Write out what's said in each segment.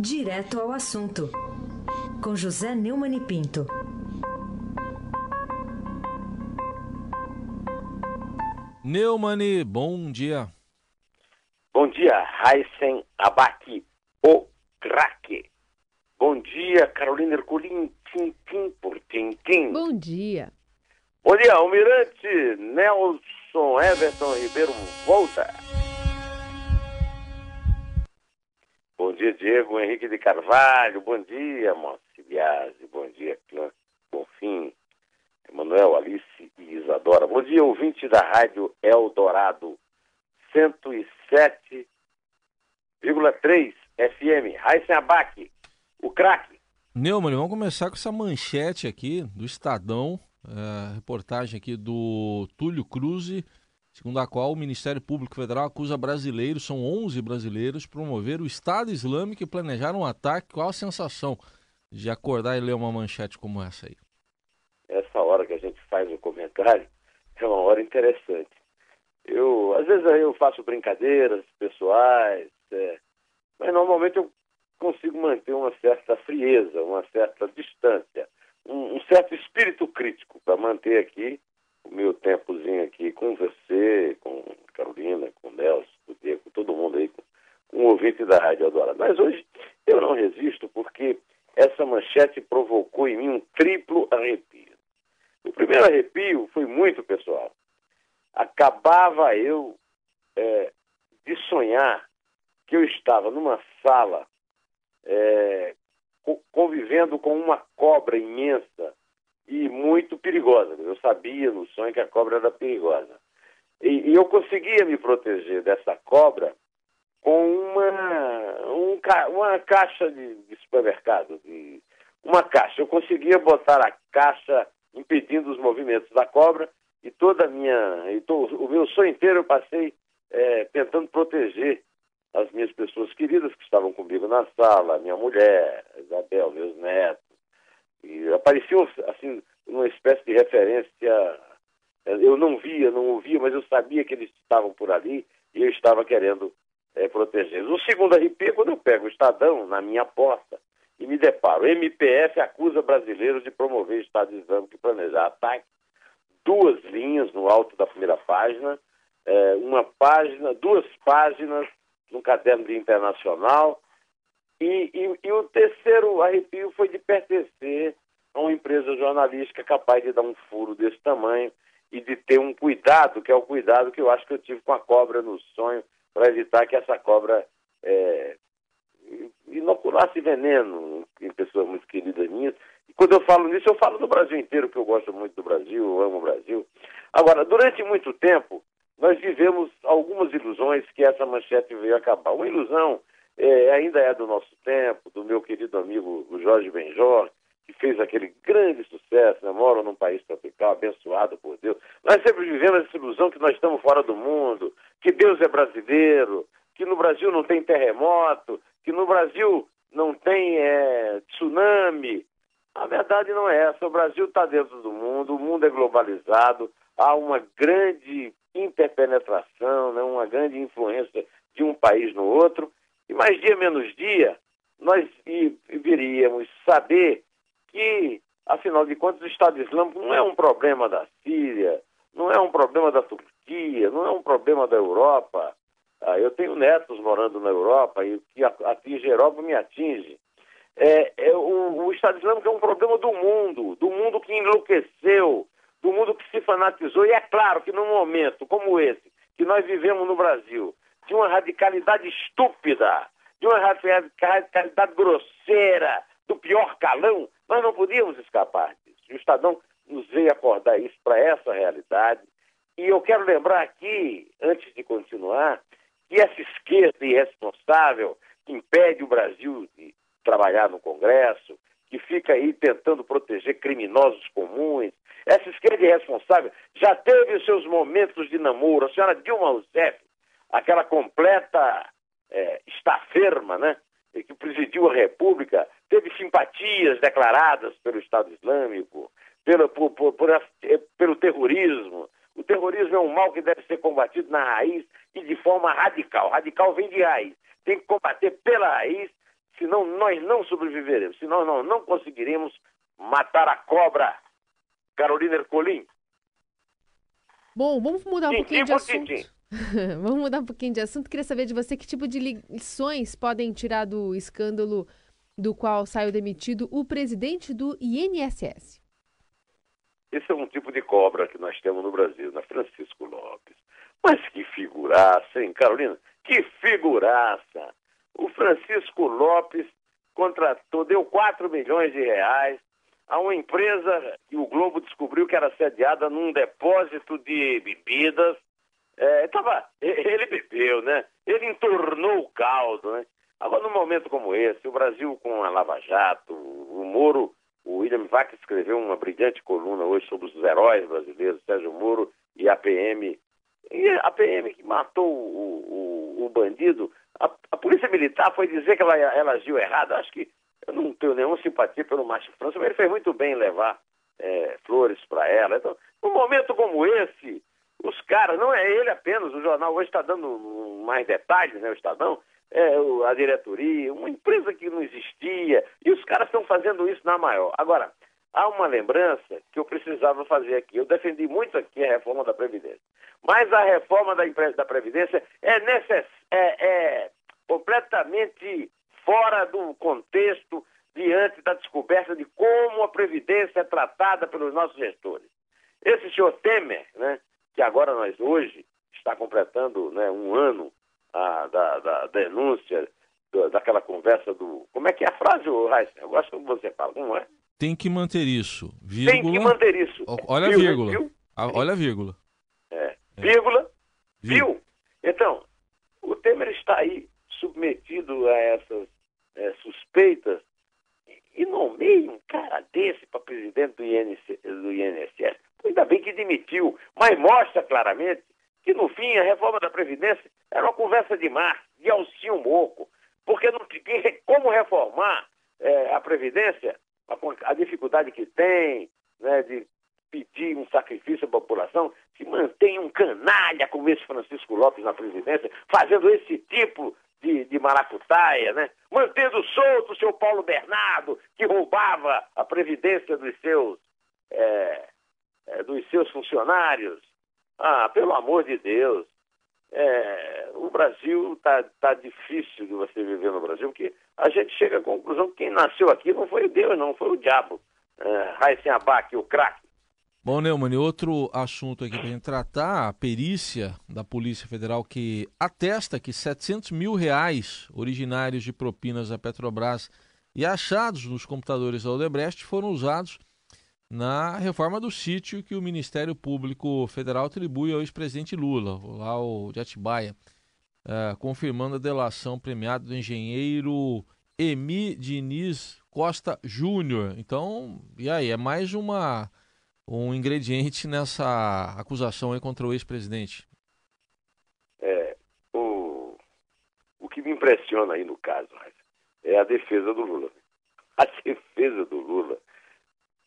Direto ao assunto, com José Neumann e Pinto. Neumani, bom dia. Bom dia, Heisen Abaki, o craque. Bom dia, Carolina Herculin, tintim por tintim. Bom dia. Bom dia, Almirante Nelson Everton Ribeiro volta. Bom dia, Diego Henrique de Carvalho. Bom dia, Moacir Biasi. Bom dia, Clã Bonfim, Emanuel, Alice e Isadora. Bom dia, ouvinte da Rádio Eldorado 107,3 FM. Raíssen Abac, o craque. Neumann, vamos começar com essa manchete aqui do Estadão, é, reportagem aqui do Túlio Cruz segundo a qual o Ministério Público Federal acusa brasileiros, são 11 brasileiros, promover o Estado Islâmico e planejar um ataque. Qual a sensação de acordar e ler uma manchete como essa aí? Essa hora que a gente faz o comentário é uma hora interessante. Eu, às vezes eu faço brincadeiras pessoais, é, mas normalmente eu consigo manter uma certa frieza, uma certa distância, um, um certo espírito crítico para manter aqui o meu tempozinho aqui com você, com Carolina, com Nelson, com Diego, com todo mundo aí, com, com o ouvinte da Rádio Adora. Mas hoje eu não resisto porque essa manchete provocou em mim um triplo arrepio. O primeiro arrepio foi muito pessoal. Acabava eu é, de sonhar que eu estava numa sala é, convivendo com uma cobra imensa e muito perigosa. Eu sabia no sonho que a cobra era perigosa. E, e eu conseguia me proteger dessa cobra com uma, um, uma caixa de, de supermercado, de, uma caixa. Eu conseguia botar a caixa impedindo os movimentos da cobra e toda a minha, e to, o meu sonho inteiro eu passei é, tentando proteger as minhas pessoas queridas que estavam comigo na sala, minha mulher, Isabel, meus netos, e apareciam, assim, uma espécie de referência. Eu não via, não ouvia, mas eu sabia que eles estavam por ali e eu estava querendo é, protegê-los. O segundo arrepio quando eu pego o Estadão na minha porta e me deparo. MPF acusa brasileiros de promover Estado Islâmico e planejar ataque. Duas linhas no alto da primeira página, é, uma página, duas páginas no caderno de internacional e, e, e, o terceiro arrepio foi de pertencer a uma empresa jornalística capaz de dar um furo desse tamanho e de ter um cuidado, que é o cuidado que eu acho que eu tive com a cobra no sonho, para evitar que essa cobra é, inoculasse veneno em pessoas muito queridas minhas. E quando eu falo nisso, eu falo do Brasil inteiro, que eu gosto muito do Brasil, eu amo o Brasil. Agora, durante muito tempo, nós vivemos algumas ilusões que essa manchete veio acabar. Uma ilusão é, ainda é do nosso tempo, do meu querido amigo Jorge Benjor, que fez aquele grande sucesso, né? mora num país tropical, abençoado por Deus. Nós sempre vivemos essa ilusão que nós estamos fora do mundo, que Deus é brasileiro, que no Brasil não tem terremoto, que no Brasil não tem é, tsunami. A verdade não é essa. O Brasil está dentro do mundo, o mundo é globalizado, há uma grande interpenetração, né? uma grande influência de um país no outro. E mais dia menos dia, nós viríamos saber que, afinal de contas, o Estado Islâmico não é um problema da Síria, não é um problema da Turquia, não é um problema da Europa. Ah, eu tenho netos morando na Europa e o que atinge a Europa me atinge. É, é o, o, Estado Islâmico é um problema do mundo, do mundo que enlouqueceu, do mundo que se fanatizou. E é claro que num momento como esse, que nós vivemos no Brasil, de uma radicalidade estúpida, de uma radicalidade grosseira, do pior calão, nós não podíamos escapar disso. O Estadão nos veio acordar isso para essa realidade. E eu quero lembrar aqui, antes de continuar, que essa esquerda irresponsável que impede o Brasil de trabalhar no Congresso, que fica aí tentando proteger criminosos comuns, essa esquerda irresponsável já teve os seus momentos de namoro. A senhora Dilma Rousseff aquela completa é, estaferma, né? que presidiu a República, teve simpatias declaradas pelo Estado Islâmico, pelo, por, por, por, é, pelo terrorismo. O terrorismo é um mal que deve ser combatido na raiz e de forma radical. Radical vem de raiz. Tem que combater pela raiz, senão nós não sobreviveremos, senão nós não conseguiremos matar a cobra. Carolina Ercolim. Bom, vamos mudar um pouquinho de assunto. vamos mudar um pouquinho de assunto. Queria saber de você que tipo de lições podem tirar do escândalo do qual saiu demitido o presidente do INSS. Esse é um tipo de cobra que nós temos no Brasil, na Francisco Lopes. Mas que figuraça, hein, Carolina? Que figuraça! O Francisco Lopes contratou, deu 4 milhões de reais a uma empresa que o Globo descobriu que era sediada num depósito de bebidas. É, tava, ele bebeu, né? Ele entornou o caldo, né? Agora, num momento como esse, o Brasil com a Lava Jato, o Moro, o William Vac escreveu uma brilhante coluna hoje sobre os heróis brasileiros, Sérgio Moro e a PM. E a PM que matou o, o, o bandido, a, a, Polícia Militar foi dizer que ela, ela agiu errado. Acho que eu não tenho nenhuma simpatia pelo Márcio França, mas ele fez muito bem em levar é, flores para ela. Então, num momento como esse, os caras, não é ele apenas, o jornal hoje está dando mais detalhes, né, o Estadão, é, a diretoria, uma empresa que não existia, e os caras estão fazendo isso na maior. Agora, há uma lembrança que eu precisava fazer aqui. Eu defendi muito aqui a reforma da Previdência. Mas a reforma da, da Previdência é, necess... é, é completamente fora do contexto diante da descoberta de como a Previdência é tratada pelos nossos gestores. Esse senhor Temer, né, que agora nós hoje está completando né, um ano a, da, da, denúncia do, daquela conversa do. Como é que é a frase, Raíssa? Eu gosto como você fala, como é? Tem que manter isso. Vírgula... Tem que manter isso. Olha a vírgula. Olha a vírgula. É. é. Vírgula. Viu? Então, o Temer está aí submetido a essas é, suspeitas e nomeia um cara desse para presidente do, INC, do INSS. Ainda bem que demitiu, mas mostra claramente que no fim a reforma da Previdência era uma conversa de mar, de Alcinho Moco, porque não como reformar é, a Previdência, a, a, dificuldade que tem né, de pedir um sacrifício à população, se mantém um canalha como esse Francisco Lopes na presidência, fazendo esse tipo de, de maracutaia, né? mantendo solto o seu Paulo Bernardo, que roubava a previdência dos seus, é, é, dos seus funcionários. Ah, pelo amor de Deus, é, o Brasil está tá difícil de você viver no Brasil, porque a gente chega à conclusão que quem nasceu aqui não foi Deus, não, foi o diabo. É, Raíssen Abac, o craque. Bom, Neumann, outro assunto aqui para a gente tratar, a perícia da Polícia Federal que atesta que 700 mil reais originários de propinas da Petrobras e achados nos computadores da Odebrecht foram usados na reforma do sítio que o Ministério Público Federal atribui ao ex-presidente Lula, lá o de Atibaia, uh, confirmando a delação premiada do engenheiro Emi Diniz Costa Júnior. Então, e aí, é mais uma um ingrediente nessa acusação aí contra o ex-presidente. É, o, o que me impressiona aí no caso é a defesa do Lula. A defesa do Lula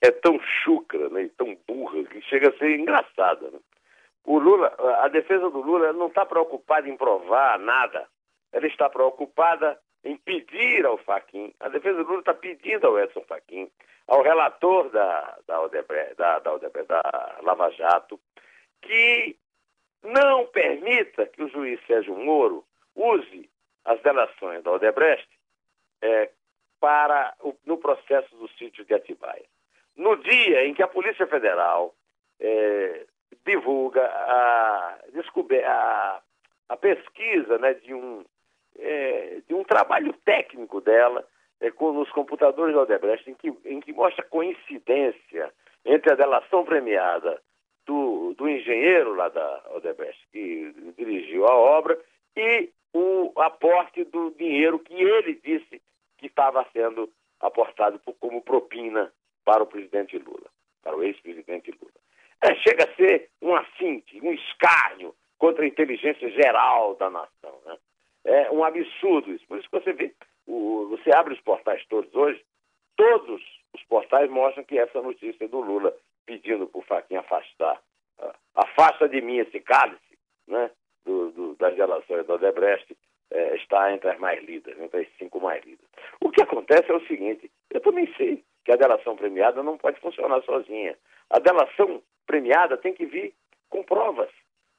é tão chucra né, e tão burra que chega a ser engraçada. Né? O Lula, a defesa do Lula não está preocupada em provar nada. Ela está preocupada em pedir ao Faquin, a defesa do Lula está pedindo ao Edson Faquin, ao relator da, da, Odebrecht, da, da, Odebrecht, da Lava Jato, que não permita que o juiz Sérgio Moro use as delações da Odebrecht é, para o, no processo do sítio de Atibaia. No dia em que a Polícia Federal é, divulga a, a, a pesquisa né, de um é, de um trabalho técnico dela é, com, nos computadores da Odebrecht, em que, em que mostra coincidência entre a delação premiada do, do engenheiro lá da Odebrecht, que dirigiu a obra, e o aporte do dinheiro que ele disse que estava sendo aportado por, como propina para o presidente Lula, para o ex-presidente Lula. É, chega a ser um assinte, um escárnio contra a inteligência geral da nação. Né? É um absurdo isso. Por isso que você vê, o, você abre os portais todos hoje, todos os portais mostram que essa notícia do Lula pedindo para o Faquinha afastar, uh, afasta de mim esse cálice, né, do, do, das relações da Odebrecht, é, está entre as mais lidas, entre as cinco mais lidas. O acontece é o seguinte: eu também sei que a delação premiada não pode funcionar sozinha. A delação premiada tem que vir com provas.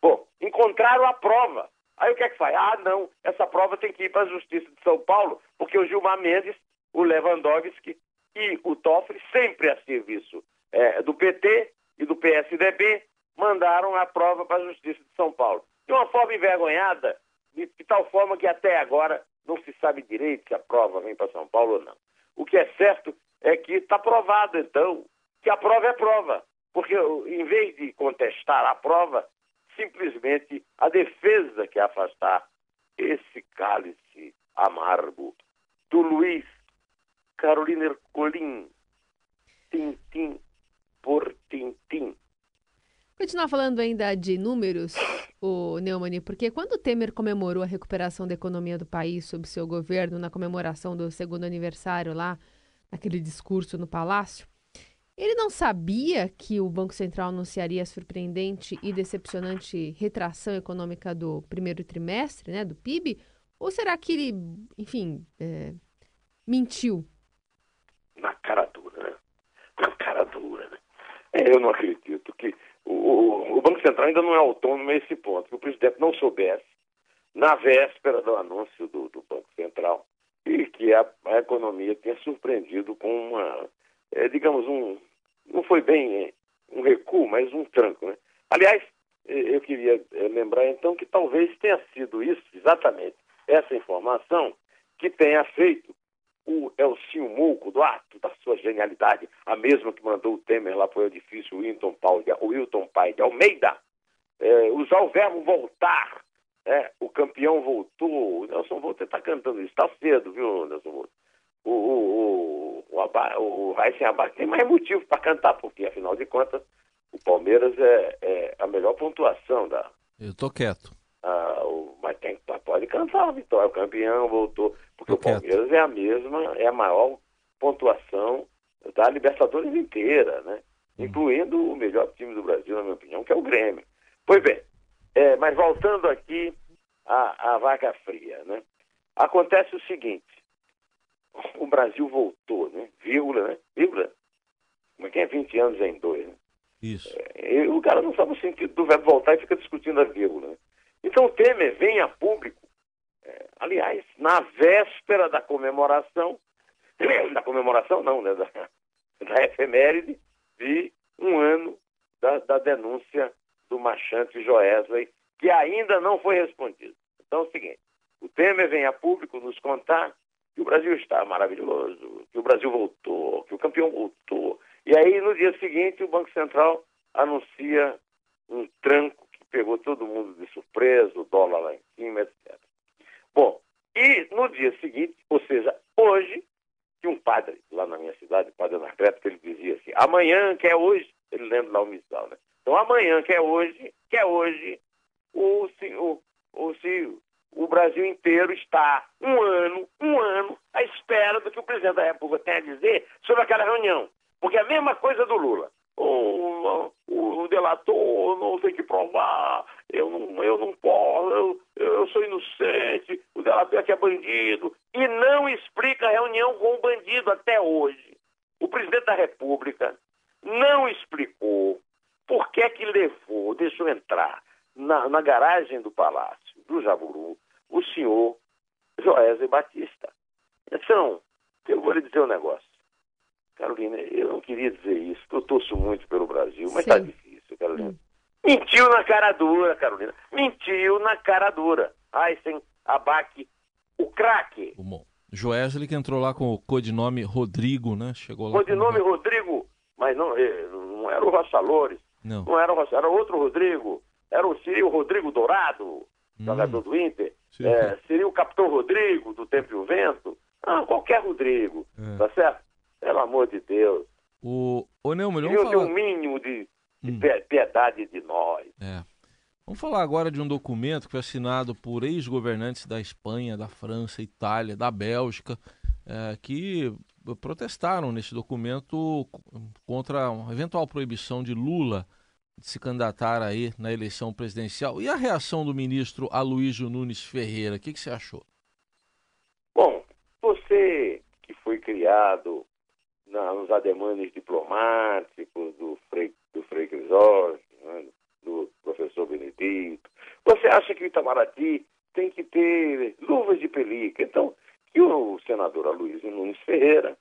Bom, encontraram a prova. Aí o que é que faz? Ah, não, essa prova tem que ir para a Justiça de São Paulo, porque o Gilmar Mendes, o Lewandowski e o Toffoli, sempre a serviço é, do PT e do PSDB, mandaram a prova para a Justiça de São Paulo. De uma forma envergonhada, de, de tal forma que até agora não se sabe direito se a prova vem para São Paulo ou não. O que é certo é que está provado, então, que a prova é prova. Porque em vez de contestar a prova, simplesmente a defesa que afastar esse cálice amargo do Luiz Carolina Ercolim, tintim por tintim. Continuar falando ainda de números, o Neumani, porque quando Temer comemorou a recuperação da economia do país sob seu governo, na comemoração do segundo aniversário lá, naquele discurso no Palácio, ele não sabia que o Banco Central anunciaria a surpreendente e decepcionante retração econômica do primeiro trimestre, né, do PIB? Ou será que ele, enfim, é, mentiu? Na cara dura, né? Na cara dura, né? É, eu não acredito que o, o, Banco Central ainda não é autônomo a esse ponto, que o presidente não soubesse, na véspera do anúncio do, do Banco Central, e que a, a economia tenha surpreendido com uma é, digamos, um. Não foi bem é, um recuo, mas um tranco. Né? Aliás, eu queria é, lembrar então que talvez tenha sido isso, exatamente, essa informação, que tenha feito o Elcinho Mulco, do ato da sua genialidade, a mesma que mandou o Temer lá para o edifício Wilton Pai de Almeida, é, usar o verbo voltar. É, o campeão voltou. O Nelson Volta está cantando isso. Está cedo, viu, Nelson Volta? O, o, o, o Raíssen Abac tem mais motivo para cantar, porque afinal de contas o Palmeiras é, é a melhor pontuação da. Eu tô quieto. Ah, o, mas tem, pode cantar a vitória, o campeão voltou. Porque tô o Palmeiras quieto. é a mesma, é a maior pontuação da Libertadores inteira, né? Hum. Incluindo o melhor time do Brasil, na minha opinião, que é o Grêmio. Pois bem, é, mas voltando aqui à, à vaca fria, né? Acontece o seguinte, o Brasil voltou, né? Vírgula, né? Vírgula. Como é que é 20 anos em dois, né? Isso. É, o cara não sabe o sentido do verbo voltar e fica discutindo a vírgula. Né? Então o Temer vem a público, é, aliás, na véspera da comemoração, da comemoração não, né? Da, da efeméride de um ano da, da denúncia do Machante Joesley, que ainda não foi respondido. Então é o seguinte, o Temer vem a público nos contar que o Brasil está maravilhoso, que o Brasil voltou, que o campeão voltou. E aí, no dia seguinte, o Banco Central anuncia um tranco que pegou todo mundo de surpresa, o dólar lá em cima, etc. Bom, e no dia seguinte, ou seja, hoje, que um padre lá na minha cidade, o padre Anacleto, ele dizia assim, amanhã, que é hoje, ele lembra lá o né? Então, amanhã, que é hoje, que é hoje, o, o, o, o Brasil inteiro está um ano, um ano, à espera do que o presidente da República tem a dizer sobre aquela reunião. Porque é a mesma coisa do Lula. O, o, o delator não tem que provar, eu não, eu não posso, eu, eu sou inocente, o delator aqui é bandido. E não explica a reunião com o bandido até hoje. O presidente da República não explicou por que é que levou, deixou entrar na, na garagem do Palácio do Jaburu o senhor Joézio Batista. Então, eu vou lhe dizer um negócio. Carolina, eu não queria dizer isso, eu torço muito pelo Brasil, mas está difícil, Carolina. Hum. Mentiu na cara dura, Carolina. Mentiu na cara dura. Aysen, Abac, o craque. Bom, Joesley que entrou lá com o codinome Rodrigo, né? Chegou lá. Codinome com... Rodrigo, mas não, eh, não era o Vassalores. Não. Não era o era outro Rodrigo. Era o Ciril Rodrigo Dourado, hum. jogador do Inter. É, seria o Capitão Rodrigo, do Tempo e o Vento? Ah, qualquer Rodrigo, é. tá certo? Pelo amor de Deus. O, o Neumann, vamos falar... um mínimo de, de hum. piedade de nós. É. Vamos falar agora de um documento que foi assinado por ex-governantes da Espanha, da França, Itália, da Bélgica, é, que protestaram nesse documento contra uma eventual proibição de Lula de se candidatar aí na eleição presidencial. E a reação do ministro Aloysio Nunes Ferreira, o que, que você achou? Bom, você que foi criado na, nos ademanes diplomáticos do Frei, do Frei Crisóstomo, né, do professor Benedito. Você acha que o Itamaraty tem que ter luvas de pelica? Então, o senador Aloysio Nunes Ferreira,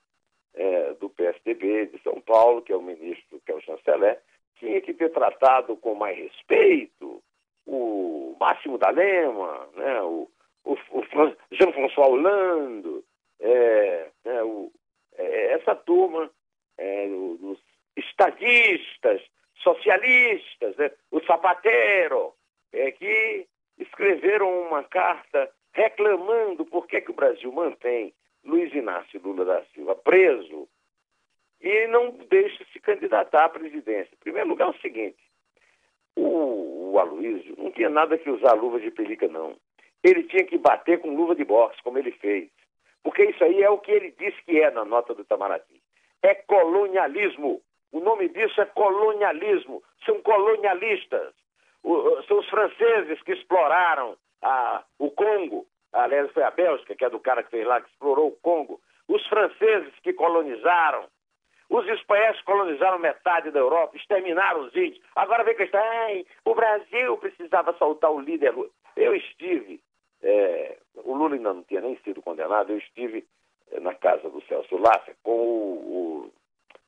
é, do PSDB de São Paulo, que é o ministro, que é o chanceler, tinha que ter tratado com mais respeito o Máximo da Lema, né, o, o, o Jean-François Hollande, é, é, o, é, essa turma é, os estadistas, socialistas, né, o Zapatero, é, que escreveram uma carta reclamando por que, que o Brasil mantém Luiz Inácio Lula da Silva preso e não deixa se candidatar à presidência. Em primeiro lugar, é o seguinte: o, o Aloysio não tinha nada que usar luva de pelica, não. Ele tinha que bater com luva de boxe, como ele fez. Porque isso aí é o que ele disse que é na nota do Itamaraty. É colonialismo. O nome disso é colonialismo. São colonialistas. O, são os franceses que exploraram a, o Congo. Aliás, foi a Bélgica, que é do cara que fez lá, que explorou o Congo. Os franceses que colonizaram. Os espanhóis colonizaram metade da Europa, exterminaram os índios. Agora vem que está, o Brasil precisava soltar o líder. Eu estive é, o Lula ainda não tinha nem sido condenado, eu estive é, na casa do Celso Lassa com o, o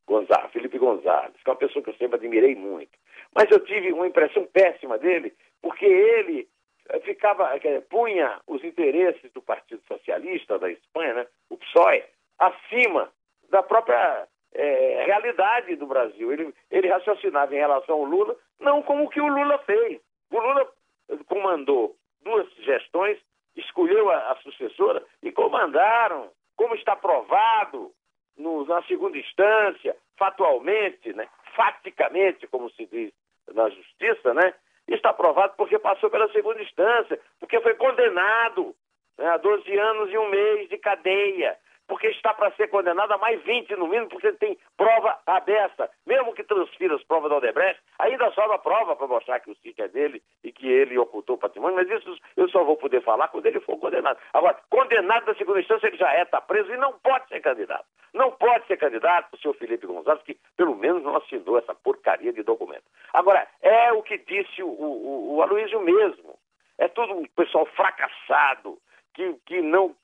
Gonzalo, Felipe Gonzalez, que é uma pessoa que eu sempre admirei muito. Mas eu tive uma impressão péssima dele, porque ele ficava, punha os interesses do Partido Socialista da Espanha, né, o PSOE, acima da própria é, realidade do Brasil. Ele, ele raciocinava em relação ao Lula, não como o que o Lula fez. O Lula comandou duas gestões, escolheu a, a sucessora e comandaram, como está provado no, na segunda instância, fatualmente, né, faticamente, como se diz na justiça, né, está provado porque passou pela segunda instância, porque foi condenado né, a 12 anos e um mês de cadeia, porque está para ser condenado a mais 20 no mínimo, porque tem prova aberta. Mesmo que transfira as provas da Odebrecht, ainda sobra prova para mostrar que o sítio é dele e que ele ocultou o patrimônio, mas isso eu só vou poder falar quando ele for condenado. Agora, condenado da segunda instância, ele já é, está preso e não pode ser candidato. Não pode ser candidato o senhor Felipe Gonzalez, que pelo menos não assinou essa porcaria de documento. Agora, é o que disse o, o, o Aloysio mesmo. É todo um pessoal fracassado, que, que não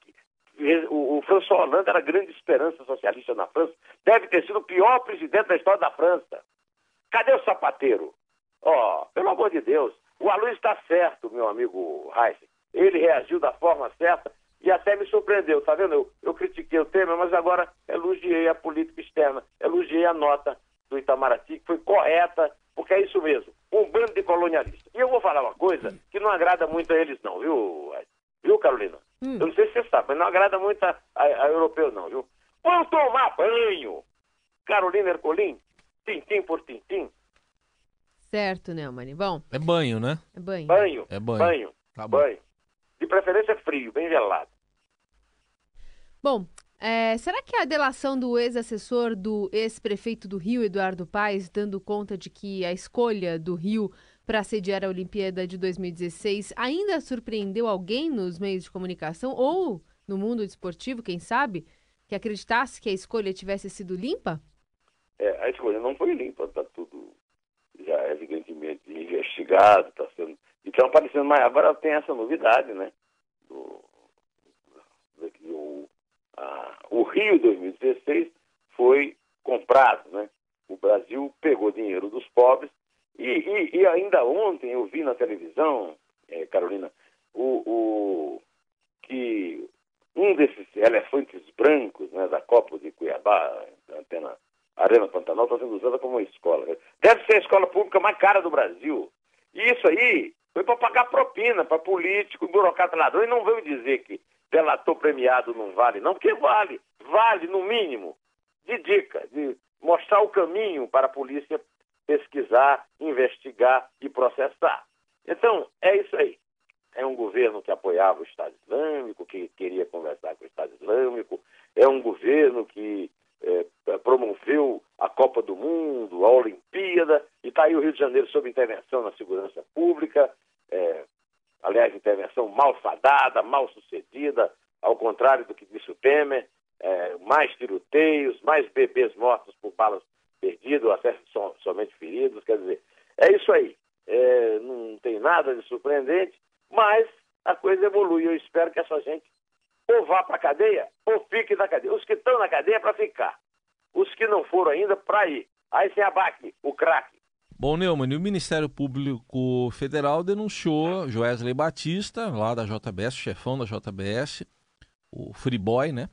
o, o François Hollande era a grande esperança socialista na França, deve ter sido o pior presidente da história da França. Cadê o sapateiro? Ó, oh, pelo amor de Deus, o Aloysio está certo, meu amigo Heisen. Ele reagiu da forma certa e até me surpreendeu, tá vendo? Eu, eu critiquei o tema, mas agora elogiei a política externa, elogiei a nota do Itamaraty, que foi correta, porque é isso mesmo, um bando de colonialistas. E eu vou falar uma coisa que não agrada muito a eles não, viu, viu Carolina? Hum. Eu não sei se você sabe, mas não agrada muito a, a, a europeu, não, viu? Vamos tomar banho! Carolina Ercolim, tintim por tintim. Certo, Neumann. Bom. É banho, né? É banho. Banho. É banho. Banho. Tá banho. De preferência frio, bem gelado. Bom, é, será que a delação do ex-assessor do ex-prefeito do Rio, Eduardo Paes, dando conta de que a escolha do Rio para sediar a Olimpíada de 2016 ainda surpreendeu alguém nos meios de comunicação ou no mundo esportivo, quem sabe, que acreditasse que a escolha tivesse sido limpa? É, a escolha não foi limpa, está tudo já evidentemente investigado, está sendo. Então aparecendo mais. Agora tem essa novidade, né? Do, o, a, o Rio 2016 foi comprado, né? O Brasil pegou dinheiro dos pobres e, e, e, ainda ontem eu vi na televisão, é, Carolina, o, o, que um desses elefantes brancos né, da Copa de Cuiabá, da antena Arena Pantanal, está sendo usada como uma escola. Deve ser a escola pública mais cara do Brasil. E isso aí foi para pagar propina para político, burocrata ladrão. E não veio dizer que delator premiado não vale, não, porque vale. Vale, no mínimo, de dica, de mostrar o caminho para a polícia pesquisar, investigar e processar. Então, é isso aí. É um governo que apoiava o Estado Islâmico, que queria conversar com o Estado Islâmico, é um governo que é, promoveu a Copa do Mundo, a Olimpíada, e está aí o Rio de Janeiro sob intervenção na segurança pública, é, aliás, intervenção mal fadada, mal sucedida, ao contrário do que disse o Temer, é, mais tiroteios, mais bebês mortos por balas perdidas, até somente feridos. Quer dizer, é isso aí. É, não tem nada de surpreendente, mas a coisa evolui. Eu espero que essa gente ou vá para a cadeia ou fique na cadeia. Os que estão na cadeia é para ficar. Os que não foram ainda, para ir. Aí sem abaque, o craque. Bom, Neumann, o Ministério Público Federal denunciou Joesley Batista, lá da JBS, chefão da JBS, o Freeboy, né?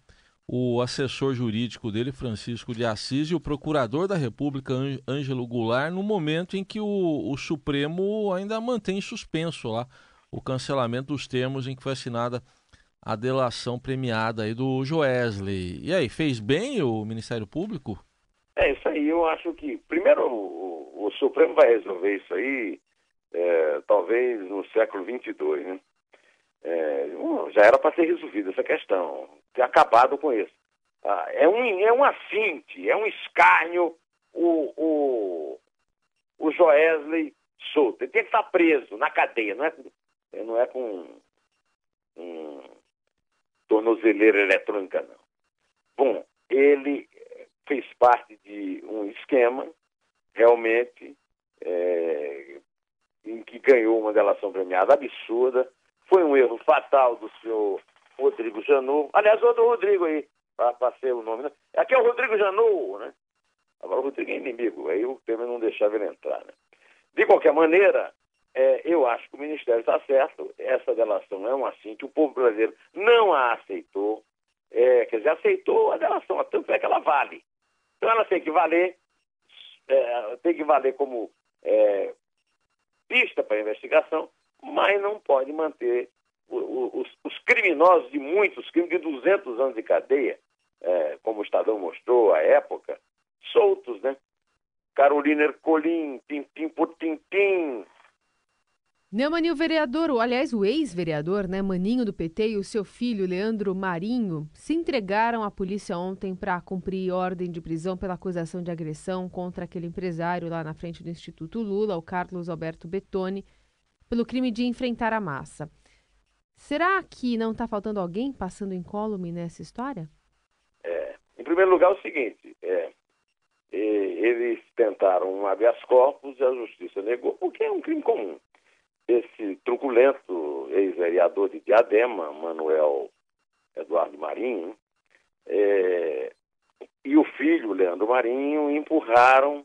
O assessor jurídico dele, Francisco de Assis, e o procurador da República, Ângelo Goulart, no momento em que o, o Supremo ainda mantém suspenso lá o cancelamento dos termos em que foi assinada a delação premiada aí do Joesley. E aí, fez bem o Ministério Público? É isso aí, eu acho que, primeiro, o, o Supremo vai resolver isso aí, é, talvez no século 22, né? É, já era para ser resolvida essa questão, ter acabado com isso. Ah, é, um, é um assinte, é um escárnio o, o, o Joesley solto. Ele tem que estar preso na cadeia, não é, não é com um, tornozeleira eletrônica, não. Bom, ele fez parte de um esquema realmente é, em que ganhou uma delação premiada absurda. Foi um erro fatal do senhor Rodrigo Janot. Aliás, outro Rodrigo aí, para ser o nome. Né? Aqui é o Rodrigo Janot, né? Agora o Rodrigo é inimigo, aí o Temer não deixava ele entrar, né? De qualquer maneira, é, eu acho que o Ministério está certo. Essa delação é um assim que o povo brasileiro não a aceitou. É, quer dizer, aceitou a delação, tanto é que ela vale. Então ela tem que valer, é, tem que valer como é, pista para investigação, mas não pode manter os, os, criminosos de muitos crimes, de 200 anos de cadeia, é, como o Estadão mostrou à época, soltos, né? Carolina Ercolim, tim-tim por tim-tim, Neumann e o vereador, ou, aliás, o ex-vereador, né, Maninho do PT e o seu filho, Leandro Marinho, se entregaram à polícia ontem para cumprir ordem de prisão pela acusação de agressão contra aquele empresário lá na frente do Instituto Lula, o Carlos Alberto Betoni, pelo crime de enfrentar a massa. Será que não está faltando alguém passando incólume nessa história? É, em primeiro lugar, é o seguinte: é, eles tentaram um habeas corpus e a justiça negou, porque é um crime comum esse truculento ex-vereador de Diadema, Manuel Eduardo Marinho, é, e o filho, Leandro Marinho, empurraram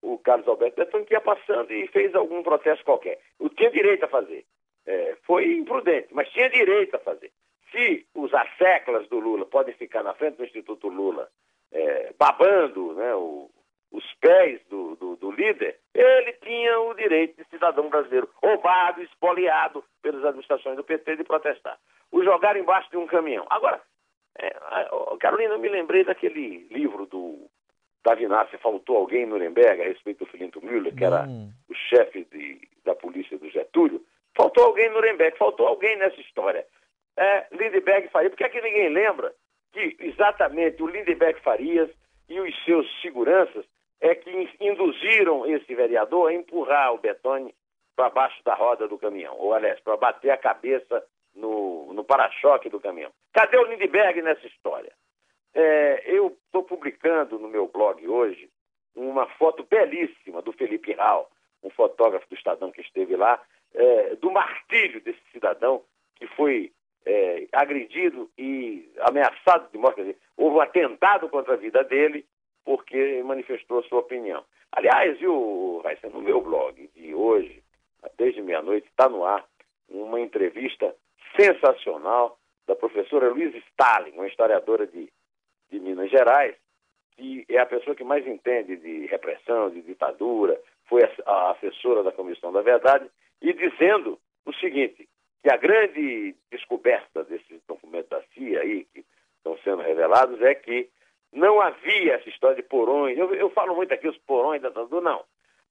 o Carlos Alberto Betão, que ia passando e fez algum protesto qualquer. O tinha direito a fazer. É, foi imprudente, mas tinha direito a fazer. Se os asseclas do Lula podem ficar na frente do Instituto Lula é, babando né, o, os pés do, do, do, líder, ele tinha o direito de cidadão brasileiro roubado, espoliado pelas administrações do PT de protestar. O jogar embaixo de um caminhão. Agora, é, Carolina, eu me lembrei daquele livro do Davi Nasser, Faltou Alguém em Nuremberg, a respeito do Filinto Müller, que era hum. o chefe de, da polícia do Getúlio. Faltou alguém em Nuremberg, faltou alguém nessa história. É, Lindbergh Faria, porque é que ninguém lembra que exatamente o Lindbergh Farias e os seus seguranças é que induziram esse vereador a empurrar o Betone para baixo da roda do caminhão, ou aliás, para bater a cabeça no, no para-choque do caminhão. Cadê o Lindbergh nessa história? É, eu estou publicando no meu blog hoje uma foto belíssima do Felipe Rau, um fotógrafo do Estadão que esteve lá, é, do martírio desse cidadão que foi é, agredido e ameaçado de morte. Dizer, houve um atentado contra a vida dele porque manifestou sua opinião. Aliás, viu, Raíssa, no meu blog de hoje, desde meia-noite, está no ar uma entrevista sensacional da professora Luiz Stalin, uma historiadora de, de Minas Gerais, que é a pessoa que mais entende de repressão, de ditadura, foi a assessora da Comissão da Verdade, e dizendo o seguinte, que a grande descoberta desses documentos da CIA aí, que estão sendo revelados, é que não havia essa história de porões. Eu, eu falo muito aqui os porões da ditadura, não.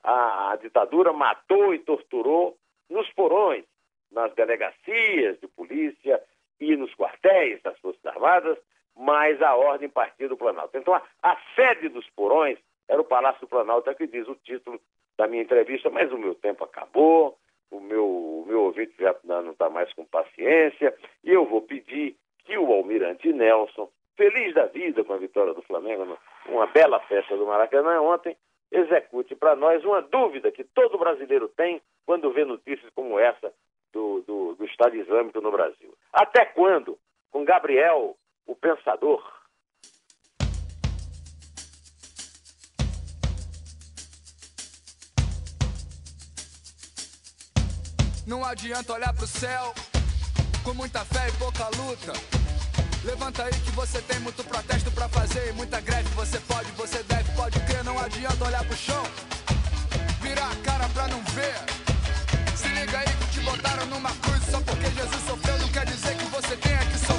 A, a, ditadura matou e torturou nos porões, nas delegacias de polícia e nos quartéis das Forças Armadas, mas a ordem partia do Planalto. Então, a, a sede dos porões era o Palácio do Planalto, é que diz o título da minha entrevista, mas o meu tempo acabou, o meu, o meu ouvinte já não está mais com paciência, e eu vou pedir que o almirante Nelson feliz da vida com a vitória do Flamengo, uma bela festa do Maracanã ontem, execute para nós uma dúvida que todo brasileiro tem quando vê notícias como essa do, do, do Estado Islâmico no Brasil. Até quando, com Gabriel, o pensador, Não adianta olhar pro céu com muita fé e pouca luta. Levanta aí que você tem muito protesto pra fazer e muita greve. Você pode, você deve, pode crer. Não adianta olhar pro chão, virar a cara pra não ver. Se liga aí que te botaram numa cruz só porque Jesus sofreu. Não quer dizer que você tenha que sofrer.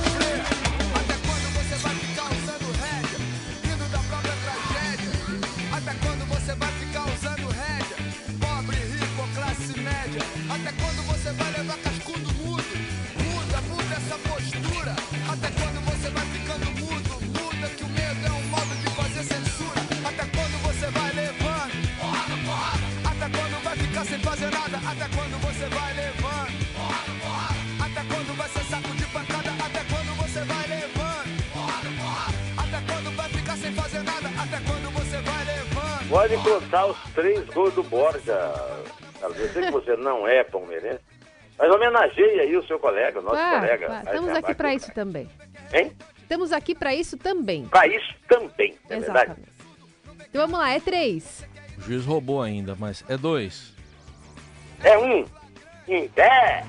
Pode contar os três gols do Borja. Eu sei que você não é palmeirense, mas homenageie aí o seu colega, o nosso Claro, colega. claro. Estamos aqui para isso também. Hein? Estamos aqui para isso também. Para isso também, é verdade? Exatamente. Então vamos lá, é três. O juiz roubou ainda, mas é dois. É um. Em pé.